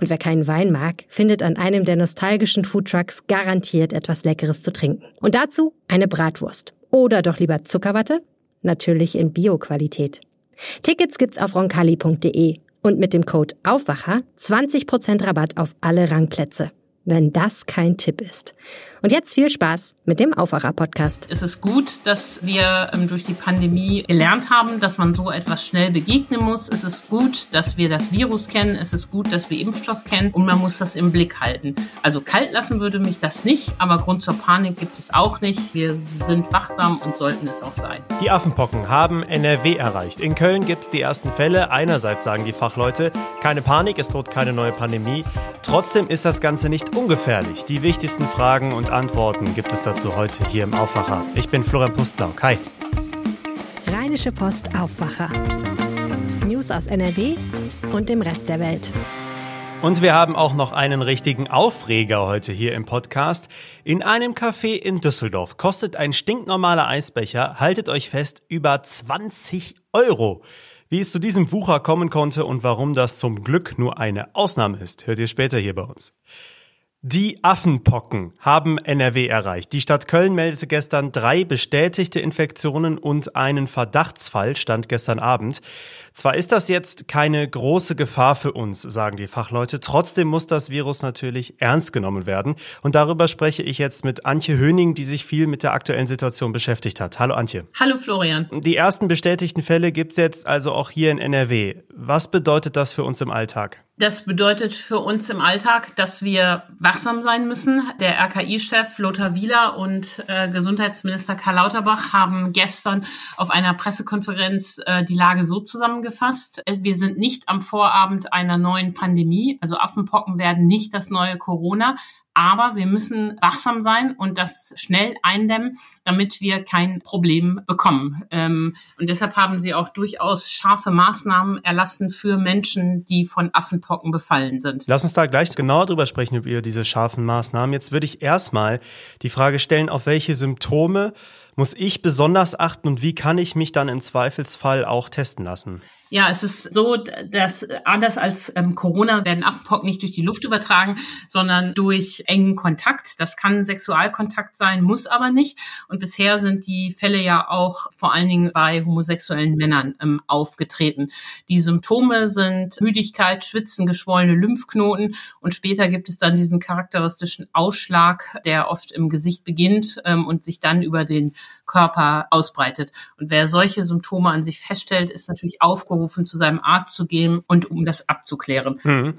Und wer keinen Wein mag, findet an einem der nostalgischen Foodtrucks garantiert etwas Leckeres zu trinken. Und dazu eine Bratwurst. Oder doch lieber Zuckerwatte? Natürlich in Bio-Qualität. Tickets gibt's auf roncalli.de und mit dem Code Aufwacher 20% Rabatt auf alle Rangplätze wenn das kein Tipp ist. Und jetzt viel Spaß mit dem Aufwacher-Podcast. Es ist gut, dass wir ähm, durch die Pandemie gelernt haben, dass man so etwas schnell begegnen muss. Es ist gut, dass wir das Virus kennen. Es ist gut, dass wir Impfstoff kennen und man muss das im Blick halten. Also kalt lassen würde mich das nicht, aber Grund zur Panik gibt es auch nicht. Wir sind wachsam und sollten es auch sein. Die Affenpocken haben NRW erreicht. In Köln gibt es die ersten Fälle. Einerseits sagen die Fachleute, keine Panik, es droht keine neue Pandemie. Trotzdem ist das Ganze nicht ungefährlich. Die wichtigsten Fragen und Antworten gibt es dazu heute hier im Aufwacher. Ich bin Florian Pustlauk. Hi. Rheinische Post Aufwacher. News aus NRW und dem Rest der Welt. Und wir haben auch noch einen richtigen Aufreger heute hier im Podcast. In einem Café in Düsseldorf kostet ein stinknormaler Eisbecher, haltet euch fest, über 20 Euro. Wie es zu diesem Wucher kommen konnte und warum das zum Glück nur eine Ausnahme ist, hört ihr später hier bei uns. Die Affenpocken haben NRW erreicht. Die Stadt Köln meldete gestern drei bestätigte Infektionen und einen Verdachtsfall, stand gestern Abend. Zwar ist das jetzt keine große Gefahr für uns, sagen die Fachleute, trotzdem muss das Virus natürlich ernst genommen werden. Und darüber spreche ich jetzt mit Antje Höning, die sich viel mit der aktuellen Situation beschäftigt hat. Hallo Antje. Hallo Florian. Die ersten bestätigten Fälle gibt's jetzt also auch hier in NRW. Was bedeutet das für uns im Alltag? Das bedeutet für uns im Alltag, dass wir wachsam sein müssen. Der RKI-Chef Lothar Wieler und äh, Gesundheitsminister Karl Lauterbach haben gestern auf einer Pressekonferenz äh, die Lage so zusammengefasst. Äh, wir sind nicht am Vorabend einer neuen Pandemie. Also Affenpocken werden nicht das neue Corona. Aber wir müssen wachsam sein und das schnell eindämmen, damit wir kein Problem bekommen. Ähm, und deshalb haben sie auch durchaus scharfe Maßnahmen erlassen für Menschen, die von Affenpocken befallen sind. Lass uns da gleich genauer drüber sprechen, über diese scharfen Maßnahmen. Jetzt würde ich erstmal die Frage stellen, auf welche Symptome muss ich besonders achten und wie kann ich mich dann im Zweifelsfall auch testen lassen? Ja, es ist so, dass anders als ähm, Corona werden Affenpocken nicht durch die Luft übertragen, sondern durch engen Kontakt. Das kann Sexualkontakt sein, muss aber nicht. Und bisher sind die Fälle ja auch vor allen Dingen bei homosexuellen Männern ähm, aufgetreten. Die Symptome sind Müdigkeit, Schwitzen, geschwollene Lymphknoten und später gibt es dann diesen charakteristischen Ausschlag, der oft im Gesicht beginnt ähm, und sich dann über den Körper ausbreitet. Und wer solche Symptome an sich feststellt, ist natürlich aufgerufen, zu seinem Arzt zu gehen und um das abzuklären. Mhm.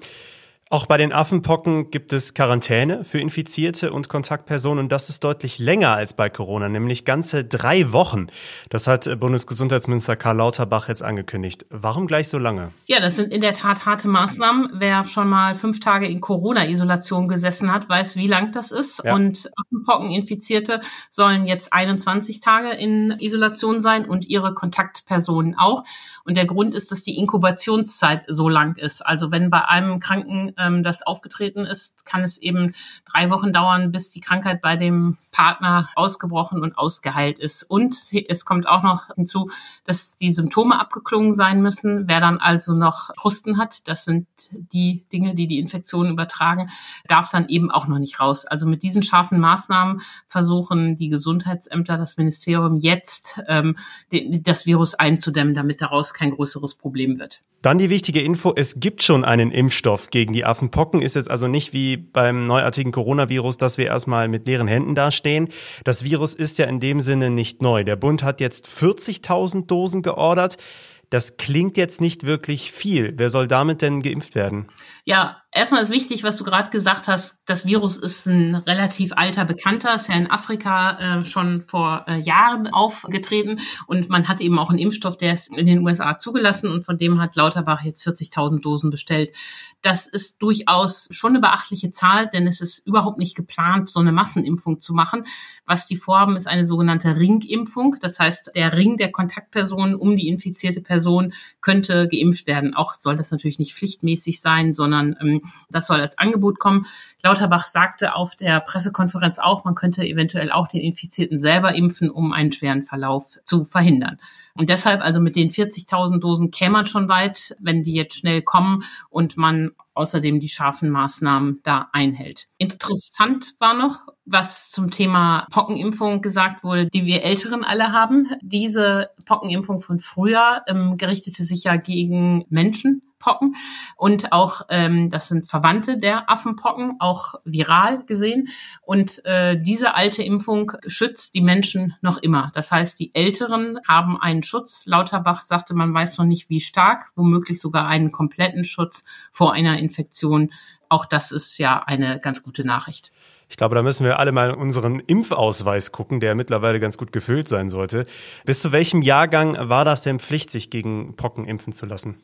Auch bei den Affenpocken gibt es Quarantäne für Infizierte und Kontaktpersonen und das ist deutlich länger als bei Corona, nämlich ganze drei Wochen. Das hat Bundesgesundheitsminister Karl Lauterbach jetzt angekündigt. Warum gleich so lange? Ja, das sind in der Tat harte Maßnahmen. Wer schon mal fünf Tage in Corona-Isolation gesessen hat, weiß, wie lang das ist. Ja. Und Affenpocken-Infizierte sollen jetzt 21 Tage in Isolation sein und ihre Kontaktpersonen auch. Und der Grund ist, dass die Inkubationszeit so lang ist. Also wenn bei einem Kranken ähm, das aufgetreten ist, kann es eben drei Wochen dauern, bis die Krankheit bei dem Partner ausgebrochen und ausgeheilt ist. Und es kommt auch noch hinzu, dass die Symptome abgeklungen sein müssen. Wer dann also noch Krusten hat, das sind die Dinge, die die Infektion übertragen, darf dann eben auch noch nicht raus. Also mit diesen scharfen Maßnahmen versuchen die Gesundheitsämter, das Ministerium jetzt ähm, das Virus einzudämmen, damit daraus kein größeres Problem wird. Dann die wichtige Info, es gibt schon einen Impfstoff gegen die Affenpocken, ist jetzt also nicht wie beim neuartigen Coronavirus, dass wir erstmal mit leeren Händen dastehen. Das Virus ist ja in dem Sinne nicht neu. Der Bund hat jetzt 40.000 Dosen geordert. Das klingt jetzt nicht wirklich viel. Wer soll damit denn geimpft werden? Ja, erstmal ist wichtig, was du gerade gesagt hast. Das Virus ist ein relativ alter Bekannter, ist ja in Afrika äh, schon vor äh, Jahren aufgetreten und man hat eben auch einen Impfstoff, der ist in den USA zugelassen und von dem hat Lauterbach jetzt 40.000 Dosen bestellt. Das ist durchaus schon eine beachtliche Zahl, denn es ist überhaupt nicht geplant, so eine Massenimpfung zu machen. Was die vorhaben, ist eine sogenannte Ringimpfung. Das heißt, der Ring der Kontaktpersonen um die infizierte Person könnte geimpft werden. Auch soll das natürlich nicht pflichtmäßig sein, sondern ähm, das soll als Angebot kommen. Lauterbach sagte auf der Pressekonferenz auch, man könnte eventuell auch den Infizierten selber impfen, um einen schweren Verlauf zu verhindern. Und deshalb, also mit den 40.000 Dosen käme man schon weit, wenn die jetzt schnell kommen und man außerdem die scharfen Maßnahmen da einhält. Interessant war noch, was zum Thema Pockenimpfung gesagt wurde, die wir Älteren alle haben. Diese Pockenimpfung von früher ähm, gerichtete sich ja gegen Menschen Pocken und auch ähm, das sind Verwandte der Affenpocken, auch viral gesehen. Und äh, diese alte Impfung schützt die Menschen noch immer. Das heißt, die Älteren haben einen Schutz. Lauterbach sagte, man weiß noch nicht, wie stark, womöglich sogar einen kompletten Schutz vor einer Infektion. Auch das ist ja eine ganz gute Nachricht. Ich glaube, da müssen wir alle mal unseren Impfausweis gucken, der mittlerweile ganz gut gefüllt sein sollte. Bis zu welchem Jahrgang war das denn Pflicht, sich gegen Pocken impfen zu lassen?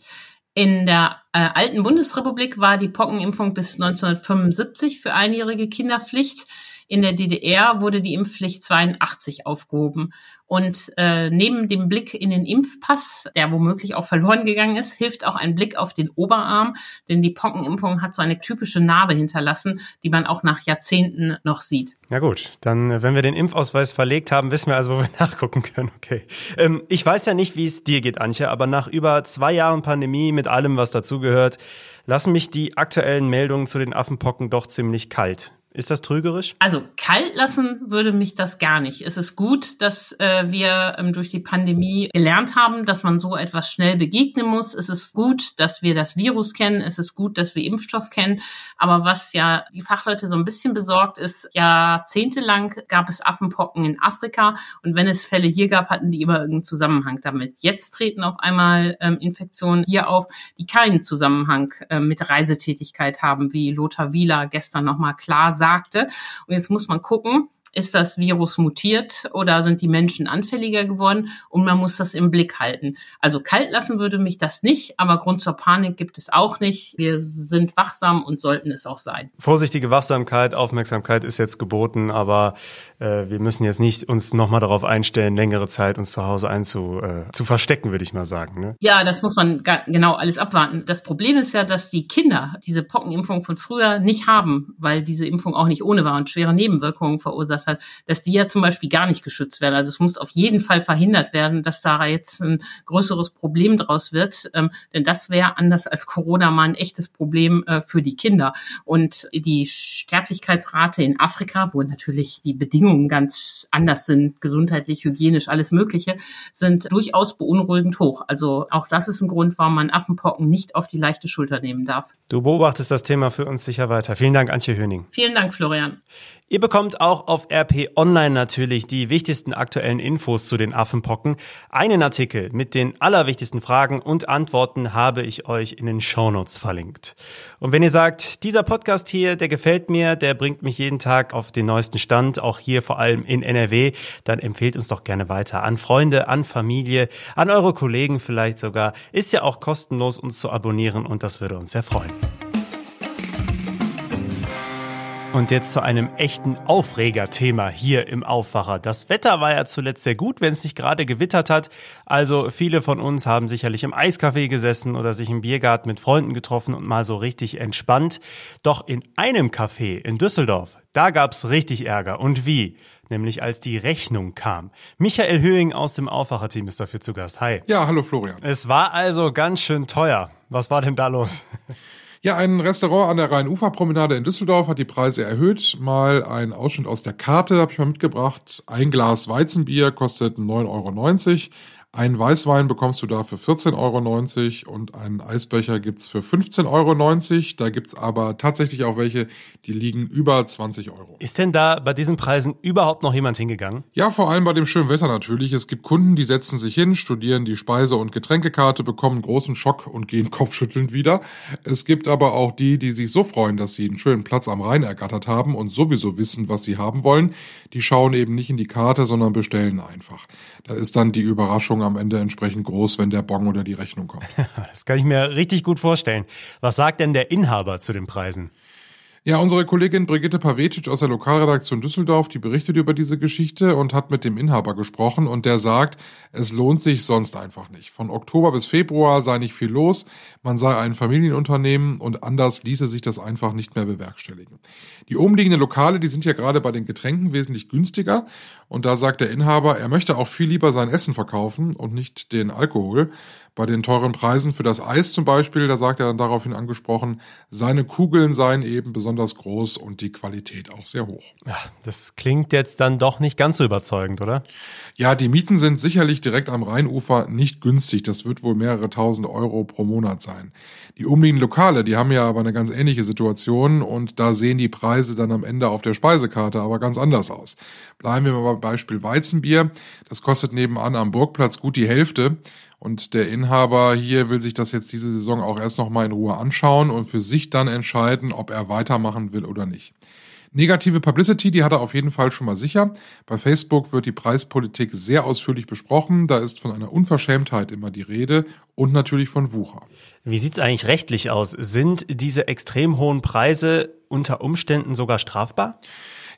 In der äh, alten Bundesrepublik war die Pockenimpfung bis 1975 für einjährige Kinder Pflicht. In der DDR wurde die Impfpflicht 82 aufgehoben. Und äh, neben dem Blick in den Impfpass, der womöglich auch verloren gegangen ist, hilft auch ein Blick auf den Oberarm, denn die Pockenimpfung hat so eine typische Narbe hinterlassen, die man auch nach Jahrzehnten noch sieht. Na gut, dann, äh, wenn wir den Impfausweis verlegt haben, wissen wir also, wo wir nachgucken können. Okay. Ähm, ich weiß ja nicht, wie es dir geht, Antje, aber nach über zwei Jahren Pandemie mit allem, was dazugehört, lassen mich die aktuellen Meldungen zu den Affenpocken doch ziemlich kalt. Ist das trügerisch? Also kalt lassen würde mich das gar nicht. Es ist gut, dass äh, wir ähm, durch die Pandemie gelernt haben, dass man so etwas schnell begegnen muss. Es ist gut, dass wir das Virus kennen. Es ist gut, dass wir Impfstoff kennen. Aber was ja die Fachleute so ein bisschen besorgt ist, jahrzehntelang gab es Affenpocken in Afrika und wenn es Fälle hier gab, hatten die immer irgendeinen Zusammenhang damit. Jetzt treten auf einmal ähm, Infektionen hier auf, die keinen Zusammenhang äh, mit Reisetätigkeit haben, wie Lothar Wieler gestern nochmal klar sagte sagte. Und jetzt muss man gucken, ist das Virus mutiert oder sind die Menschen anfälliger geworden? Und man muss das im Blick halten. Also kalt lassen würde mich das nicht, aber Grund zur Panik gibt es auch nicht. Wir sind wachsam und sollten es auch sein. Vorsichtige Wachsamkeit, Aufmerksamkeit ist jetzt geboten, aber äh, wir müssen jetzt nicht uns nochmal darauf einstellen, längere Zeit uns zu Hause einzu äh, zu verstecken, würde ich mal sagen. Ne? Ja, das muss man genau alles abwarten. Das Problem ist ja, dass die Kinder diese Pockenimpfung von früher nicht haben, weil diese Impfung auch nicht ohne war und schwere Nebenwirkungen verursacht hat, dass die ja zum Beispiel gar nicht geschützt werden. Also es muss auf jeden Fall verhindert werden, dass da jetzt ein größeres Problem draus wird, ähm, denn das wäre anders als Corona mal ein echtes Problem äh, für die Kinder. Und die Sterblichkeitsrate in Afrika, wo natürlich die Bedingungen ganz anders sind, gesundheitlich, hygienisch, alles Mögliche, sind durchaus beunruhigend hoch. Also auch das ist ein Grund, warum man Affenpocken nicht auf die leichte Schulter nehmen darf. Du beobachtest das Thema für uns sicher weiter. Vielen Dank, Antje Höning. Vielen Dank, Florian. Ihr bekommt auch auf RP Online natürlich die wichtigsten aktuellen Infos zu den Affenpocken. Einen Artikel mit den allerwichtigsten Fragen und Antworten habe ich euch in den Shownotes verlinkt. Und wenn ihr sagt, dieser Podcast hier, der gefällt mir, der bringt mich jeden Tag auf den neuesten Stand, auch hier vor allem in NRW, dann empfehlt uns doch gerne weiter an Freunde, an Familie, an eure Kollegen vielleicht sogar. Ist ja auch kostenlos uns zu abonnieren und das würde uns sehr freuen. Und jetzt zu einem echten Aufregerthema hier im Aufwacher. Das Wetter war ja zuletzt sehr gut, wenn es nicht gerade gewittert hat. Also viele von uns haben sicherlich im Eiscafé gesessen oder sich im Biergarten mit Freunden getroffen und mal so richtig entspannt. Doch in einem Café in Düsseldorf, da gab's richtig Ärger. Und wie? Nämlich als die Rechnung kam. Michael Höhing aus dem Aufwacherteam ist dafür zu Gast. Hi. Ja, hallo Florian. Es war also ganz schön teuer. Was war denn da los? Ja, ein Restaurant an der Rhein-Ufer-Promenade in Düsseldorf hat die Preise erhöht. Mal ein Ausschnitt aus der Karte habe ich mal mitgebracht. Ein Glas Weizenbier kostet 9,90 Euro. Einen Weißwein bekommst du da für 14,90 Euro und einen Eisbecher gibt's für 15,90 Euro. Da gibt's aber tatsächlich auch welche, die liegen über 20 Euro. Ist denn da bei diesen Preisen überhaupt noch jemand hingegangen? Ja, vor allem bei dem schönen Wetter natürlich. Es gibt Kunden, die setzen sich hin, studieren die Speise- und Getränkekarte, bekommen großen Schock und gehen kopfschüttelnd wieder. Es gibt aber auch die, die sich so freuen, dass sie einen schönen Platz am Rhein ergattert haben und sowieso wissen, was sie haben wollen. Die schauen eben nicht in die Karte, sondern bestellen einfach. Da ist dann die Überraschung am Ende entsprechend groß, wenn der Bon oder die Rechnung kommt. das kann ich mir richtig gut vorstellen. Was sagt denn der Inhaber zu den Preisen? Ja, unsere Kollegin Brigitte Pavetic aus der Lokalredaktion Düsseldorf, die berichtet über diese Geschichte und hat mit dem Inhaber gesprochen und der sagt, es lohnt sich sonst einfach nicht. Von Oktober bis Februar sei nicht viel los, man sei ein Familienunternehmen und anders ließe sich das einfach nicht mehr bewerkstelligen. Die umliegenden Lokale, die sind ja gerade bei den Getränken wesentlich günstiger und da sagt der Inhaber, er möchte auch viel lieber sein Essen verkaufen und nicht den Alkohol. Bei den teuren Preisen für das Eis zum Beispiel, da sagt er dann daraufhin angesprochen, seine Kugeln seien eben besonders groß und die Qualität auch sehr hoch. Ja, das klingt jetzt dann doch nicht ganz so überzeugend, oder? Ja, die Mieten sind sicherlich direkt am Rheinufer nicht günstig. Das wird wohl mehrere tausend Euro pro Monat sein. Die umliegenden Lokale, die haben ja aber eine ganz ähnliche Situation und da sehen die Preise dann am Ende auf der Speisekarte aber ganz anders aus. Bleiben wir mal beim Beispiel Weizenbier. Das kostet nebenan am Burgplatz gut die Hälfte. Und der Inhaber hier will sich das jetzt diese Saison auch erst nochmal in Ruhe anschauen und für sich dann entscheiden, ob er weitermachen will oder nicht. Negative Publicity, die hat er auf jeden Fall schon mal sicher. Bei Facebook wird die Preispolitik sehr ausführlich besprochen. Da ist von einer Unverschämtheit immer die Rede und natürlich von Wucher. Wie sieht's eigentlich rechtlich aus? Sind diese extrem hohen Preise unter Umständen sogar strafbar?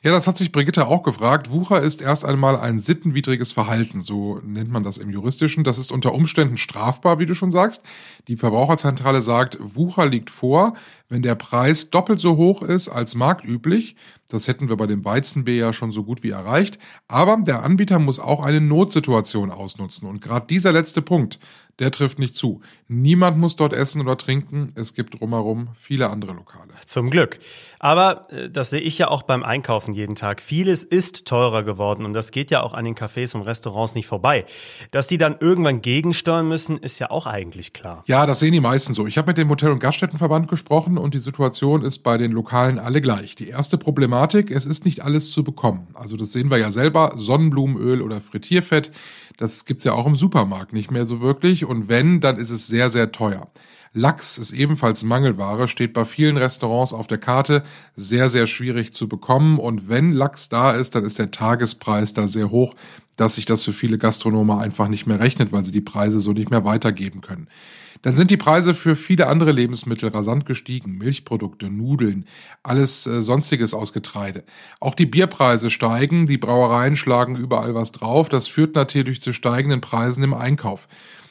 Ja, das hat sich Brigitte auch gefragt. Wucher ist erst einmal ein sittenwidriges Verhalten, so nennt man das im Juristischen. Das ist unter Umständen strafbar, wie du schon sagst. Die Verbraucherzentrale sagt, Wucher liegt vor, wenn der Preis doppelt so hoch ist als marktüblich. Das hätten wir bei dem Weizenbier ja schon so gut wie erreicht. Aber der Anbieter muss auch eine Notsituation ausnutzen. Und gerade dieser letzte Punkt, der trifft nicht zu. Niemand muss dort essen oder trinken. Es gibt drumherum viele andere Lokale. Zum Glück. Aber äh, das sehe ich ja auch beim Einkaufen jeden Tag. Vieles ist teurer geworden und das geht ja auch an den Cafés und Restaurants nicht vorbei. Dass die dann irgendwann gegensteuern müssen, ist ja auch eigentlich klar. Ja, das sehen die meisten so. Ich habe mit dem Hotel- und Gaststättenverband gesprochen und die Situation ist bei den Lokalen alle gleich. Die erste Problematik, es ist nicht alles zu bekommen. Also das sehen wir ja selber, Sonnenblumenöl oder Frittierfett, das gibt's ja auch im Supermarkt nicht mehr so wirklich und wenn, dann ist es sehr, sehr teuer. Lachs ist ebenfalls Mangelware, steht bei vielen Restaurants auf der Karte, sehr, sehr schwierig zu bekommen. Und wenn Lachs da ist, dann ist der Tagespreis da sehr hoch, dass sich das für viele Gastronome einfach nicht mehr rechnet, weil sie die Preise so nicht mehr weitergeben können. Dann sind die Preise für viele andere Lebensmittel rasant gestiegen. Milchprodukte, Nudeln, alles äh, sonstiges aus Getreide. Auch die Bierpreise steigen, die Brauereien schlagen überall was drauf. Das führt natürlich zu steigenden Preisen im Einkauf.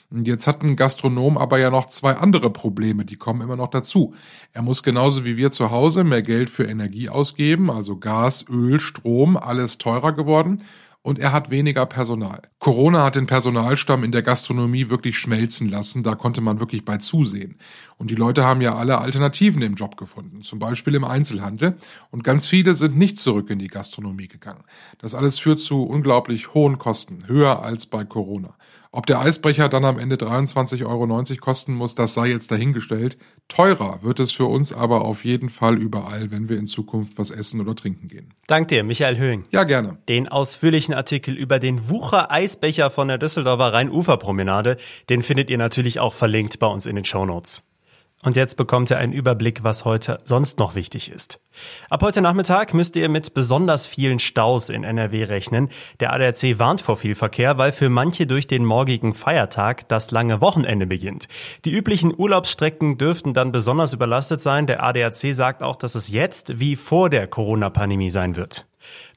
Jetzt hat ein Gastronom aber ja noch zwei andere Probleme, die kommen immer noch dazu. Er muss genauso wie wir zu Hause mehr Geld für Energie ausgeben, also Gas, Öl, Strom, alles teurer geworden und er hat weniger Personal. Corona hat den Personalstamm in der Gastronomie wirklich schmelzen lassen, da konnte man wirklich bei zusehen. Und die Leute haben ja alle Alternativen im Job gefunden, zum Beispiel im Einzelhandel. Und ganz viele sind nicht zurück in die Gastronomie gegangen. Das alles führt zu unglaublich hohen Kosten, höher als bei Corona. Ob der Eisbrecher dann am Ende 23,90 Euro kosten muss, das sei jetzt dahingestellt. Teurer wird es für uns aber auf jeden Fall überall, wenn wir in Zukunft was essen oder trinken gehen. Dank dir, Michael Höhing. Ja, gerne. Den ausführlichen Artikel über den Wucher Eisbecher von der Düsseldorfer Rheinuferpromenade, den findet ihr natürlich auch verlinkt bei uns in den Shownotes. Und jetzt bekommt ihr einen Überblick, was heute sonst noch wichtig ist. Ab heute Nachmittag müsst ihr mit besonders vielen Staus in NRW rechnen. Der ADAC warnt vor viel Verkehr, weil für manche durch den morgigen Feiertag das lange Wochenende beginnt. Die üblichen Urlaubsstrecken dürften dann besonders überlastet sein. Der ADAC sagt auch, dass es jetzt wie vor der Corona-Pandemie sein wird.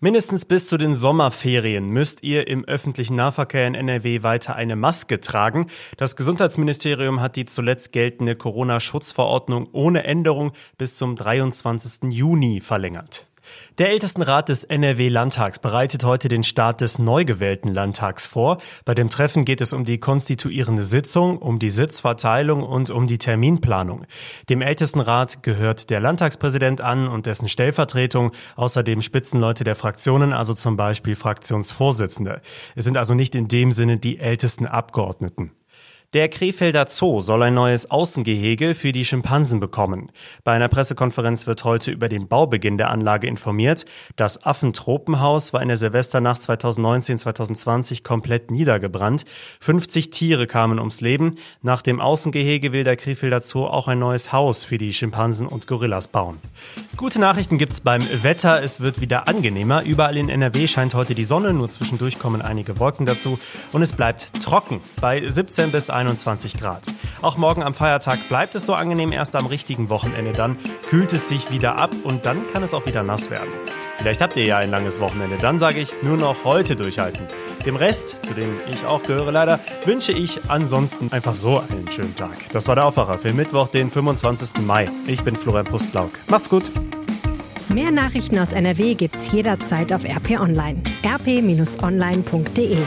Mindestens bis zu den Sommerferien müsst ihr im öffentlichen Nahverkehr in NRW weiter eine Maske tragen. Das Gesundheitsministerium hat die zuletzt geltende Corona-Schutzverordnung ohne Änderung bis zum 23. Juni verlängert. Der Ältestenrat des NRW-Landtags bereitet heute den Start des neu gewählten Landtags vor. Bei dem Treffen geht es um die konstituierende Sitzung, um die Sitzverteilung und um die Terminplanung. Dem Ältestenrat gehört der Landtagspräsident an und dessen Stellvertretung, außerdem Spitzenleute der Fraktionen, also zum Beispiel Fraktionsvorsitzende. Es sind also nicht in dem Sinne die ältesten Abgeordneten. Der Krefelder Zoo soll ein neues Außengehege für die Schimpansen bekommen. Bei einer Pressekonferenz wird heute über den Baubeginn der Anlage informiert. Das Affentropenhaus war in der Silvesternacht 2019-2020 komplett niedergebrannt. 50 Tiere kamen ums Leben. Nach dem Außengehege will der Krefelder Zoo auch ein neues Haus für die Schimpansen und Gorillas bauen. Gute Nachrichten gibt's beim Wetter. Es wird wieder angenehmer. Überall in NRW scheint heute die Sonne, nur zwischendurch kommen einige Wolken dazu und es bleibt trocken bei 17 bis 21 Grad. Auch morgen am Feiertag bleibt es so angenehm, erst am richtigen Wochenende dann kühlt es sich wieder ab und dann kann es auch wieder nass werden. Vielleicht habt ihr ja ein langes Wochenende, dann sage ich nur noch heute durchhalten. Dem Rest, zu dem ich auch gehöre leider, wünsche ich ansonsten einfach so einen schönen Tag. Das war der Aufwacher für Mittwoch, den 25. Mai. Ich bin Florian Pustlauk. Macht's gut. Mehr Nachrichten aus NRW gibt's jederzeit auf RP Online. rp-online.de